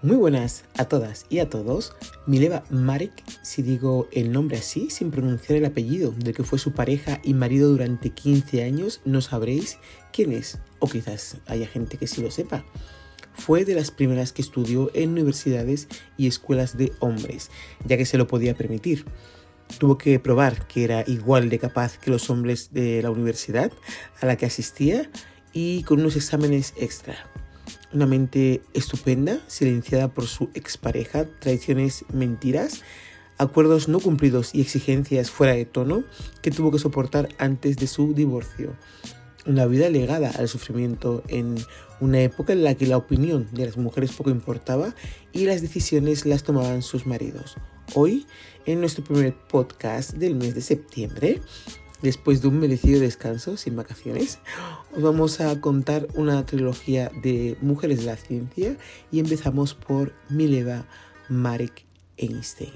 Muy buenas a todas y a todos. Mileva Marek, si digo el nombre así, sin pronunciar el apellido del que fue su pareja y marido durante 15 años, no sabréis quién es, o quizás haya gente que sí lo sepa. Fue de las primeras que estudió en universidades y escuelas de hombres, ya que se lo podía permitir. Tuvo que probar que era igual de capaz que los hombres de la universidad a la que asistía y con unos exámenes extra una mente estupenda, silenciada por su expareja, traiciones, mentiras, acuerdos no cumplidos y exigencias fuera de tono que tuvo que soportar antes de su divorcio. Una vida legada al sufrimiento en una época en la que la opinión de las mujeres poco importaba y las decisiones las tomaban sus maridos. Hoy, en nuestro primer podcast del mes de septiembre, después de un merecido descanso sin vacaciones, os vamos a contar una trilogía de mujeres de la ciencia y empezamos por Mileva Marek Einstein.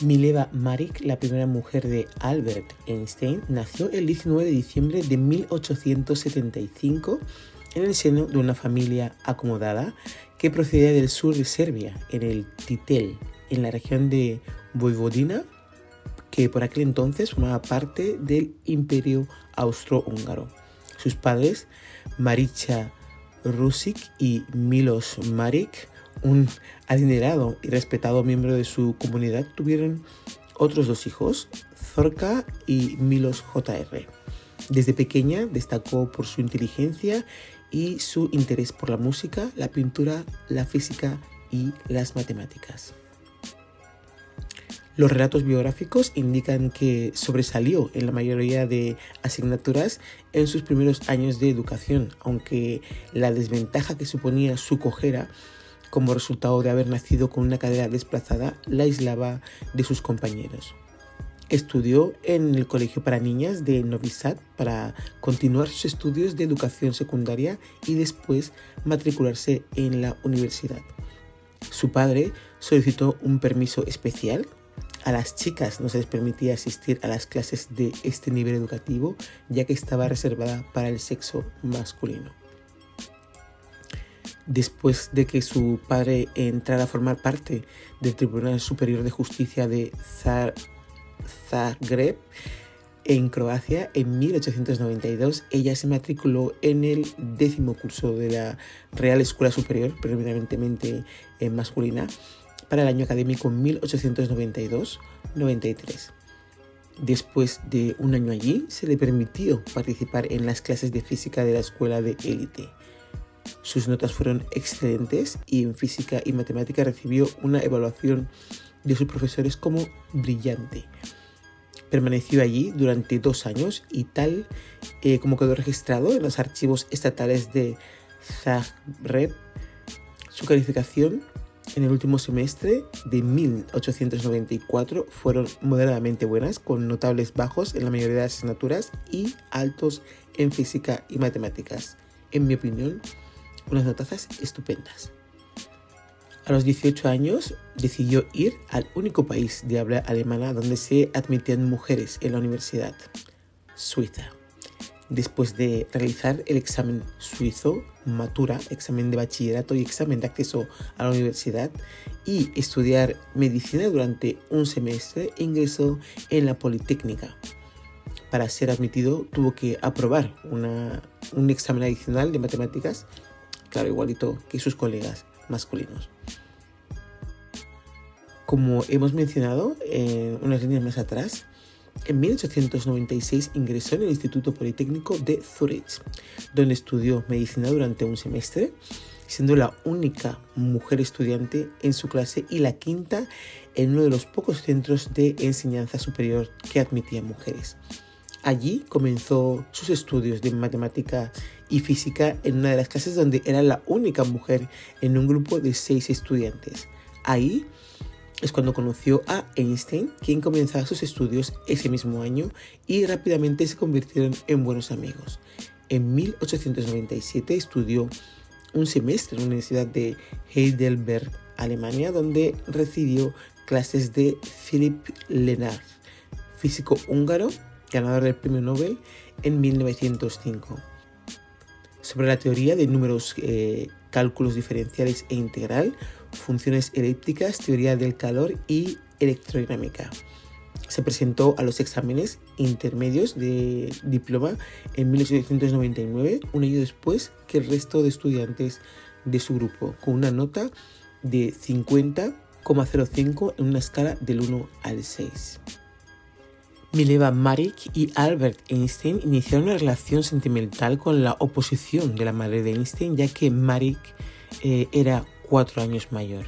Mileva Marek, la primera mujer de Albert Einstein, nació el 19 de diciembre de 1875 en el seno de una familia acomodada que procedía del sur de Serbia, en el Titel, en la región de Vojvodina, que por aquel entonces formaba parte del Imperio Austrohúngaro. Sus padres, Maricha Rusik y Milos Marik, un adinerado y respetado miembro de su comunidad, tuvieron otros dos hijos, Zorka y Milos JR. Desde pequeña destacó por su inteligencia y su interés por la música, la pintura, la física y las matemáticas. Los relatos biográficos indican que sobresalió en la mayoría de asignaturas en sus primeros años de educación, aunque la desventaja que suponía su cojera como resultado de haber nacido con una cadera desplazada la aislaba de sus compañeros. Estudió en el Colegio para Niñas de Novi Sad para continuar sus estudios de educación secundaria y después matricularse en la universidad. Su padre solicitó un permiso especial a las chicas no se les permitía asistir a las clases de este nivel educativo ya que estaba reservada para el sexo masculino. Después de que su padre entrara a formar parte del Tribunal Superior de Justicia de Zagreb, en Croacia, en 1892, ella se matriculó en el décimo curso de la Real Escuela Superior, predominantemente masculina, para el año académico 1892-93. Después de un año allí, se le permitió participar en las clases de física de la escuela de élite. Sus notas fueron excelentes y en física y matemática recibió una evaluación de sus profesores como brillante. Permaneció allí durante dos años y tal eh, como quedó registrado en los archivos estatales de Zagreb, su calificación en el último semestre de 1894 fueron moderadamente buenas, con notables bajos en la mayoría de asignaturas y altos en física y matemáticas. En mi opinión, unas notazas estupendas. A los 18 años decidió ir al único país de habla alemana donde se admitían mujeres en la universidad, Suiza después de realizar el examen suizo, matura, examen de bachillerato y examen de acceso a la universidad y estudiar medicina durante un semestre, ingresó en la Politécnica. Para ser admitido tuvo que aprobar un examen adicional de matemáticas, claro, igualito que sus colegas masculinos. Como hemos mencionado en unas líneas más atrás, en 1896 ingresó en el Instituto Politécnico de Zurich, donde estudió medicina durante un semestre, siendo la única mujer estudiante en su clase y la quinta en uno de los pocos centros de enseñanza superior que admitía mujeres. Allí comenzó sus estudios de matemática y física en una de las clases donde era la única mujer en un grupo de seis estudiantes. Ahí es cuando conoció a Einstein, quien comenzaba sus estudios ese mismo año y rápidamente se convirtieron en buenos amigos. En 1897 estudió un semestre en la Universidad de Heidelberg, Alemania, donde recibió clases de Philipp Lenard, físico húngaro, ganador del premio Nobel en 1905. Sobre la teoría de números eh, cálculos diferenciales e integral, funciones elípticas, teoría del calor y electrodinámica. Se presentó a los exámenes intermedios de diploma en 1899, un año después que el resto de estudiantes de su grupo, con una nota de 50,05 en una escala del 1 al 6. Mileva Marik y Albert Einstein iniciaron una relación sentimental con la oposición de la madre de Einstein, ya que Marik eh, era cuatro años mayor.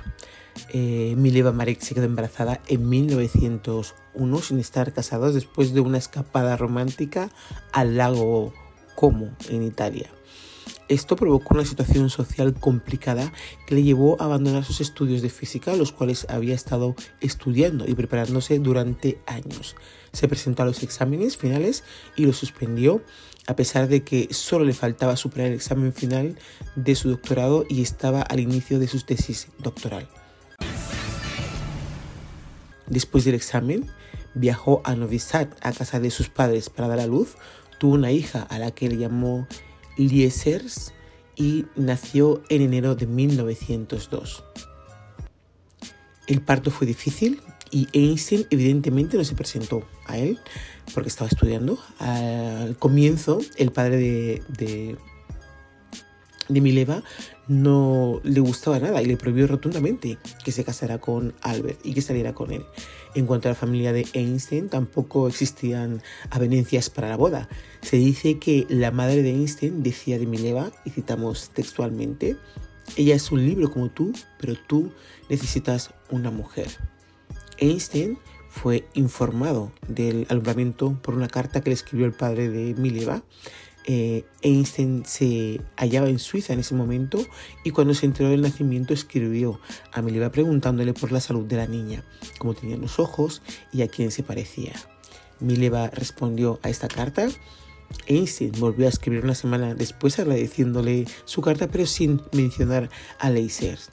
Eh, Mileva Marik se quedó embarazada en 1901 sin estar casados después de una escapada romántica al lago Como en Italia. Esto provocó una situación social complicada que le llevó a abandonar sus estudios de física, los cuales había estado estudiando y preparándose durante años. Se presentó a los exámenes finales y los suspendió a pesar de que solo le faltaba superar el examen final de su doctorado y estaba al inicio de su tesis doctoral. Después del examen, viajó a Novi Sad, a casa de sus padres, para dar a luz. Tuvo una hija a la que le llamó Liesers y nació en enero de 1902. El parto fue difícil y Einstein evidentemente no se presentó a él porque estaba estudiando. Al comienzo, el padre de, de, de Mileva no le gustaba nada y le prohibió rotundamente que se casara con Albert y que saliera con él. En cuanto a la familia de Einstein, tampoco existían avenencias para la boda. Se dice que la madre de Einstein decía de Mileva, y citamos textualmente, ella es un libro como tú, pero tú necesitas una mujer. Einstein fue informado del alumbramiento por una carta que le escribió el padre de Mileva eh, Einstein se hallaba en Suiza en ese momento y cuando se enteró del nacimiento escribió a Mileva preguntándole por la salud de la niña, cómo tenían los ojos y a quién se parecía. Mileva respondió a esta carta. Einstein volvió a escribir una semana después agradeciéndole su carta pero sin mencionar a Leisers.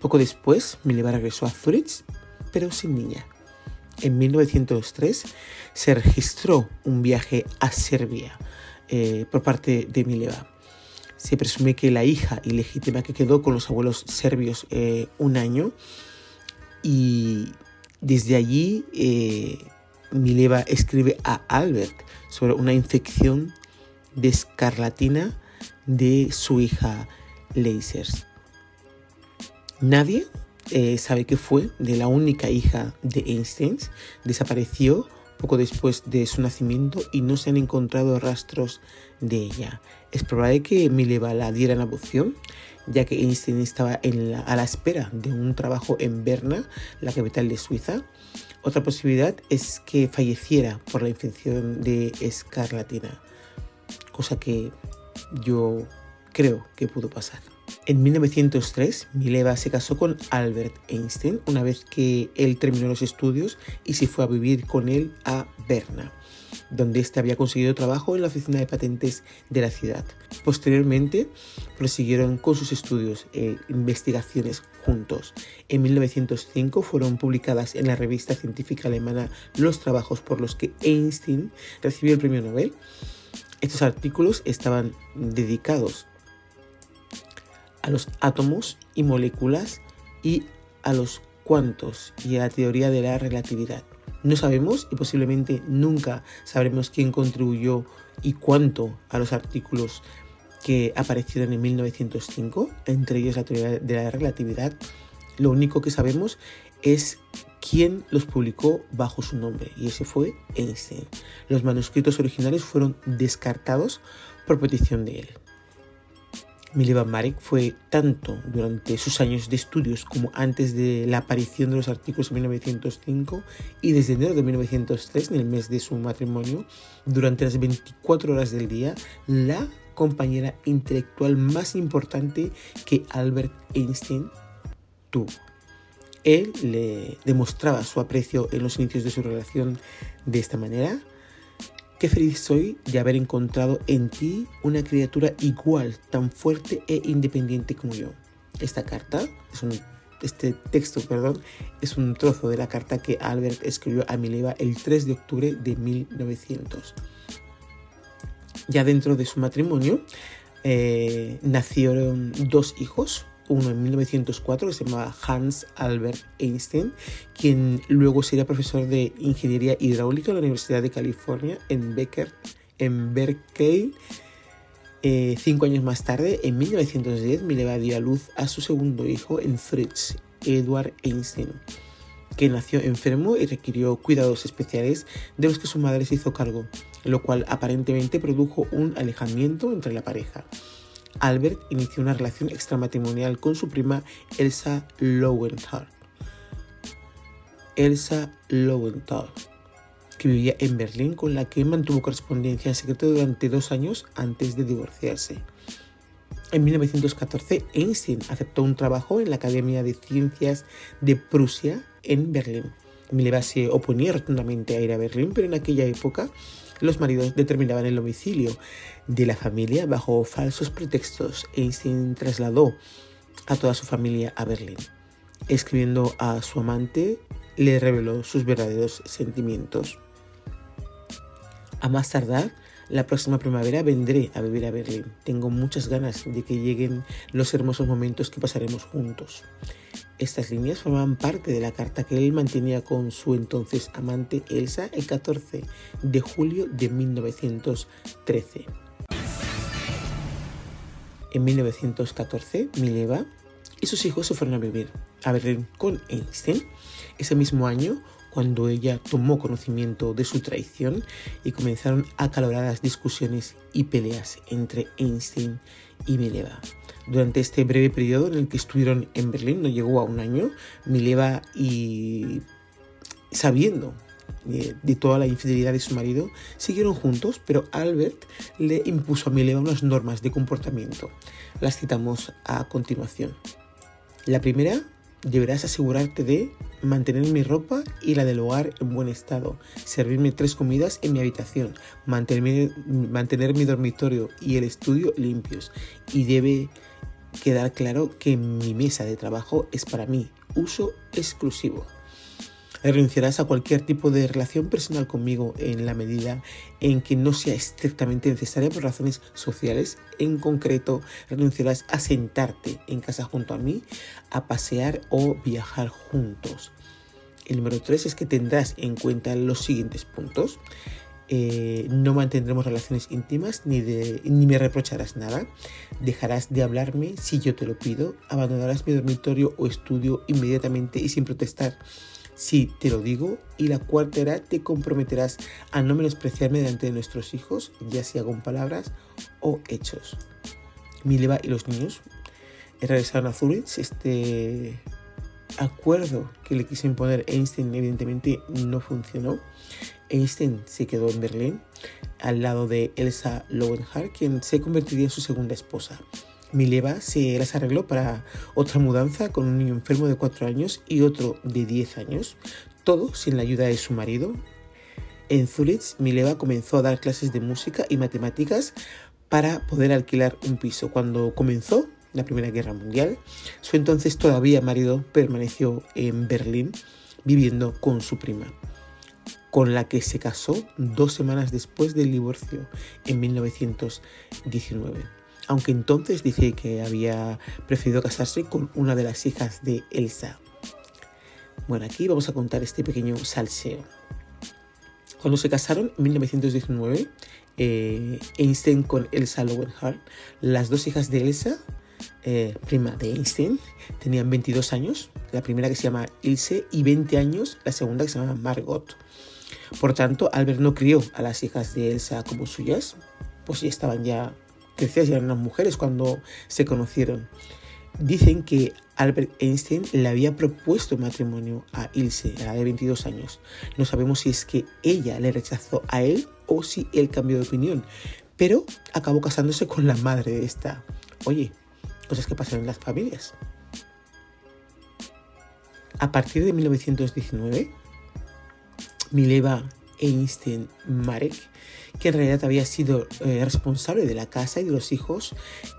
Poco después, Mileva regresó a Zurich pero sin niña. En 1903 se registró un viaje a Serbia eh, por parte de Mileva. Se presume que la hija ilegítima que quedó con los abuelos serbios eh, un año y desde allí eh, Mileva escribe a Albert sobre una infección de escarlatina de su hija Lasers. Nadie sabe qué fue de la única hija de Einstein. Desapareció poco después de su nacimiento y no se han encontrado rastros de ella. Es probable que Mileva la diera en adopción, ya que Einstein estaba a la espera de un trabajo en Berna, la capital de Suiza. Otra posibilidad es que falleciera por la infección de escarlatina, cosa que yo creo que pudo pasar. En 1903, Mileva se casó con Albert Einstein una vez que él terminó los estudios y se fue a vivir con él a Berna, donde éste había conseguido trabajo en la oficina de patentes de la ciudad. Posteriormente, prosiguieron con sus estudios e investigaciones juntos. En 1905 fueron publicadas en la revista científica alemana los trabajos por los que Einstein recibió el premio Nobel. Estos artículos estaban dedicados a los átomos y moléculas y a los cuantos y a la teoría de la relatividad. No sabemos y posiblemente nunca sabremos quién contribuyó y cuánto a los artículos que aparecieron en 1905, entre ellos la teoría de la relatividad. Lo único que sabemos es quién los publicó bajo su nombre y ese fue Einstein. Los manuscritos originales fueron descartados por petición de él. Mileva Marek fue tanto durante sus años de estudios como antes de la aparición de los artículos en 1905 y desde enero de 1903, en el mes de su matrimonio, durante las 24 horas del día, la compañera intelectual más importante que Albert Einstein tuvo. Él le demostraba su aprecio en los inicios de su relación de esta manera, Qué feliz soy de haber encontrado en ti una criatura igual, tan fuerte e independiente como yo. Esta carta, es un, este texto, perdón, es un trozo de la carta que Albert escribió a Mileva el 3 de octubre de 1900. Ya dentro de su matrimonio, eh, nacieron dos hijos, uno en 1904 que se llamaba Hans Albert Einstein, quien luego sería profesor de ingeniería hidráulica en la Universidad de California en, en Berkeley. Eh, cinco años más tarde, en 1910, Mileva dio a luz a su segundo hijo en Fritz, Edward Einstein, que nació enfermo y requirió cuidados especiales de los que su madre se hizo cargo, lo cual aparentemente produjo un alejamiento entre la pareja. Albert inició una relación extramatrimonial con su prima Elsa Lowenthal. Elsa Lowenthal, que vivía en Berlín, con la que mantuvo correspondencia en secreto durante dos años antes de divorciarse. En 1914, Einstein aceptó un trabajo en la Academia de Ciencias de Prusia en Berlín. Mileva se oponía rotundamente a ir a Berlín, pero en aquella época los maridos determinaban el domicilio de la familia bajo falsos pretextos. Einstein trasladó a toda su familia a Berlín. Escribiendo a su amante, le reveló sus verdaderos sentimientos. A más tardar, la próxima primavera vendré a vivir a Berlín. Tengo muchas ganas de que lleguen los hermosos momentos que pasaremos juntos. Estas líneas formaban parte de la carta que él mantenía con su entonces amante Elsa el 14 de julio de 1913. En 1914, Mileva y sus hijos se fueron a vivir a Berlín con Einstein. Ese mismo año, cuando ella tomó conocimiento de su traición y comenzaron acaloradas discusiones y peleas entre Einstein y Mileva. Durante este breve periodo en el que estuvieron en Berlín, no llegó a un año, Mileva y sabiendo eh, de toda la infidelidad de su marido, siguieron juntos, pero Albert le impuso a Mileva unas normas de comportamiento. Las citamos a continuación. La primera, deberás asegurarte de mantener mi ropa y la del hogar en buen estado, servirme tres comidas en mi habitación, mantener mi dormitorio y el estudio limpios y debe quedar claro que mi mesa de trabajo es para mí, uso exclusivo. Renunciarás a cualquier tipo de relación personal conmigo en la medida en que no sea estrictamente necesaria por razones sociales. En concreto, renunciarás a sentarte en casa junto a mí, a pasear o viajar juntos. El número 3 es que tendrás en cuenta los siguientes puntos. Eh, no mantendremos relaciones íntimas ni, me reprocharás nada. Dejarás de hablarme si yo te lo pido. Abandonarás mi dormitorio o estudio inmediatamente y sin protestar si te lo digo. Y la cuarta era, te comprometerás a no menospreciarme delante de nuestros hijos, ya sea con palabras o hechos. Mileva y los niños regresaron a Zurich. Este acuerdo que le quiso imponer Einstein evidentemente no funcionó. Einstein se quedó en Berlín al lado de Elsa Lowenhart, quien se convertiría en su segunda esposa. Mileva se las arregló para otra mudanza con un niño enfermo de 4 años y otro de 10 años, todo sin la ayuda de su marido. En Zurich, Mileva comenzó a dar clases de música y matemáticas para poder alquilar un piso. Cuando comenzó la Primera Guerra Mundial, su entonces todavía marido permaneció en Berlín viviendo con su prima con la que se casó dos semanas después del divorcio en 1919 aunque entonces dice que había preferido casarse con una de las hijas de Elsa. Bueno, aquí vamos a contar este pequeño salseo. Cuando se casaron en 1919, eh, Einstein con Elsa Lowenhart, las dos hijas de Elsa, eh, prima de Einstein, tenían 22 años, la primera que se llama Ilse, y 20 años, la segunda que se llama Margot. Por tanto, Albert no crió a las hijas de Elsa como suyas, pues ya estaban ya crecidas y eran unas mujeres cuando se conocieron. Dicen que Albert Einstein le había propuesto matrimonio a Ilse a la de 22 años. No sabemos si es que ella le rechazó a él o si él cambió de opinión, pero acabó casándose con la madre de esta. Oye, cosas que pasan en las familias. A partir de 1919, Mileva Einstein Marek, que en realidad había sido eh, responsable de la casa y de los hijos,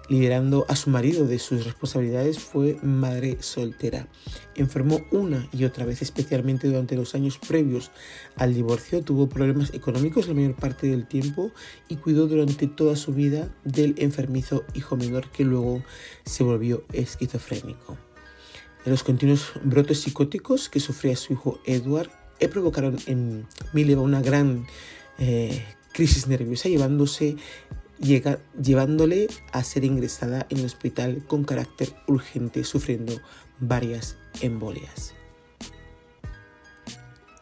liderando a su marido de sus responsabilidades, fue madre soltera. Enfermó una y otra vez, especialmente durante los años previos al divorcio, tuvo problemas económicos la mayor parte del tiempo y cuidó durante toda su vida del enfermizo hijo menor que luego se volvió esquizofrénico. Los continuos brotes psicóticos que sufría su hijo Edward provocaron en Mileva una gran eh, crisis nerviosa, llevándose, llega, llevándole a ser ingresada en el hospital con carácter urgente, sufriendo varias embolias.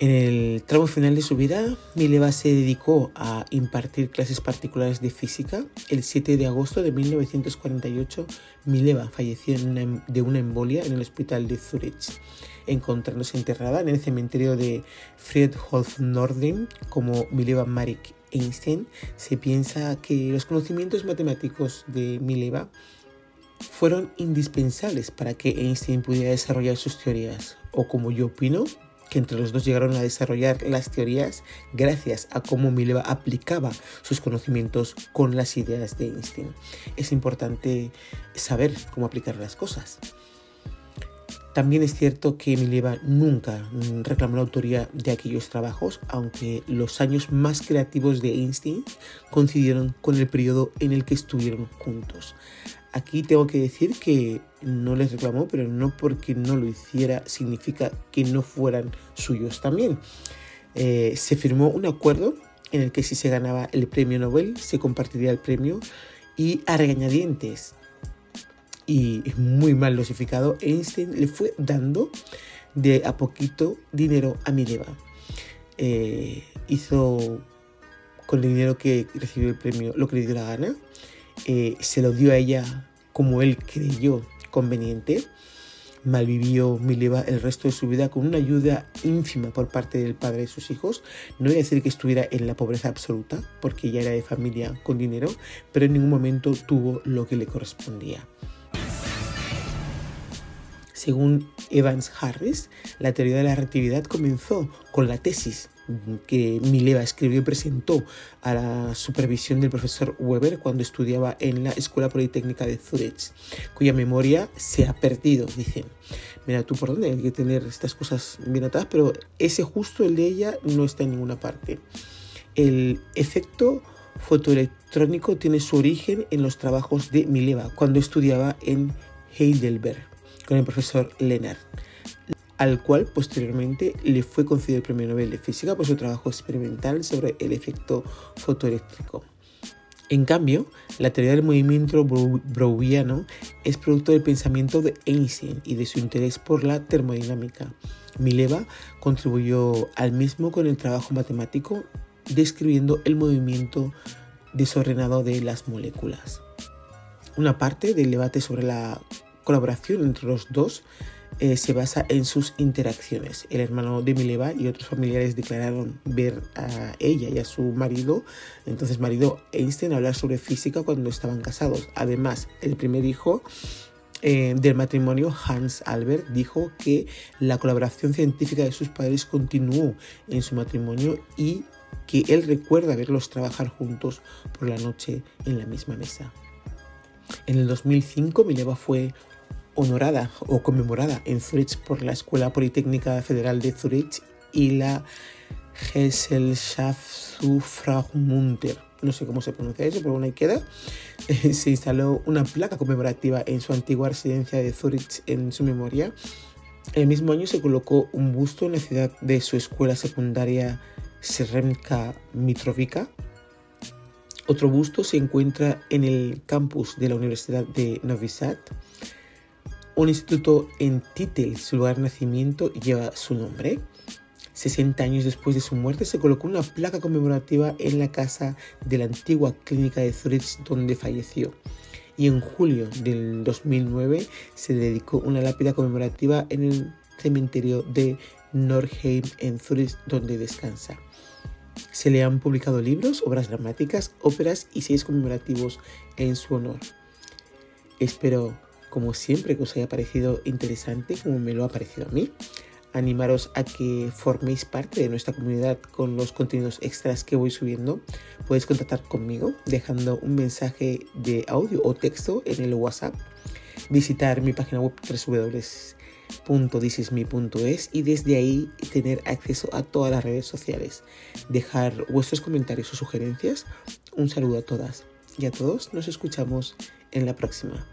En el tramo final de su vida, Mileva se dedicó a impartir clases particulares de física. El 7 de agosto de 1948, Mileva falleció de una embolia en el hospital de Zurich, encontrándose enterrada en el cementerio de Friedhof Norden como Mileva Marik Einstein, se piensa que los conocimientos matemáticos de Mileva fueron indispensables para que Einstein pudiera desarrollar sus teorías, o como yo opino, que entre los dos llegaron a desarrollar las teorías gracias a cómo Mileva aplicaba sus conocimientos con las ideas de Einstein. Es importante saber cómo aplicar las cosas. También es cierto que Mileva nunca reclamó la autoría de aquellos trabajos, aunque los años más creativos de Einstein coincidieron con el periodo en el que estuvieron juntos. Aquí tengo que decir que no les reclamó, pero no porque no lo hiciera significa que no fueran suyos también. Eh, se firmó un acuerdo en el que si se ganaba el premio Nobel se compartiría el premio y a regañadientes y muy mal dosificado, Einstein le fue dando de a poquito dinero a Mileva. Eh, hizo con el dinero que recibió el premio lo que le dio la gana. Eh, se lo dio a ella como él creyó conveniente. Malvivió Mileva el resto de su vida con una ayuda ínfima por parte del padre de sus hijos. No voy a decir que estuviera en la pobreza absoluta, porque ella era de familia con dinero, pero en ningún momento tuvo lo que le correspondía. Según Evans Harris, la teoría de la reactividad comenzó con la tesis que Mileva escribió y presentó a la supervisión del profesor Weber cuando estudiaba en la Escuela Politécnica de Zurich, cuya memoria se ha perdido, dicen. Mira tú por dónde hay que tener estas cosas bien atadas, pero ese justo, el de ella, no está en ninguna parte. El efecto fotoelectrónico tiene su origen en los trabajos de Mileva cuando estudiaba en Heidelberg con el profesor Lennart, al cual posteriormente le fue concedido el Premio Nobel de Física por su trabajo experimental sobre el efecto fotoeléctrico. En cambio, la teoría del movimiento browniano es producto del pensamiento de Einstein y de su interés por la termodinámica. Mileva contribuyó al mismo con el trabajo matemático describiendo el movimiento desordenado de las moléculas. Una parte del debate sobre la colaboración entre los dos eh, se basa en sus interacciones. El hermano de Mileva y otros familiares declararon ver a ella y a su marido, entonces marido Einstein, hablar sobre física cuando estaban casados. Además, el primer hijo eh, del matrimonio, Hans Albert, dijo que la colaboración científica de sus padres continuó en su matrimonio y que él recuerda verlos trabajar juntos por la noche en la misma mesa. En el 2005, Mileva fue honorada o conmemorada en Zurich por la Escuela Politécnica Federal de Zurich y la Gesellschaft Fraumünter. No sé cómo se pronuncia eso, pero bueno, ahí queda. se instaló una placa conmemorativa en su antigua residencia de Zurich en su memoria. El mismo año se colocó un busto en la ciudad de su escuela secundaria Sremska Mitrovica. Otro busto se encuentra en el campus de la Universidad de Novi Sad. Un instituto en Titel, su lugar de nacimiento, lleva su nombre. 60 años después de su muerte se colocó una placa conmemorativa en la casa de la antigua clínica de Zurich donde falleció. Y en julio del 2009 se dedicó una lápida conmemorativa en el cementerio de Nordheim en Zurich donde descansa. Se le han publicado libros, obras dramáticas, óperas y seis conmemorativos en su honor. Espero como siempre que os haya parecido interesante, como me lo ha parecido a mí. animaros a que forméis parte de nuestra comunidad con los contenidos extras que voy subiendo. Puedes contactar conmigo dejando un mensaje de audio o texto en el WhatsApp. Visitar mi página web www.thisisme.es y desde ahí tener acceso a todas las redes sociales. Dejar vuestros comentarios o sugerencias. Un saludo a todas y a todos. Nos escuchamos en la próxima.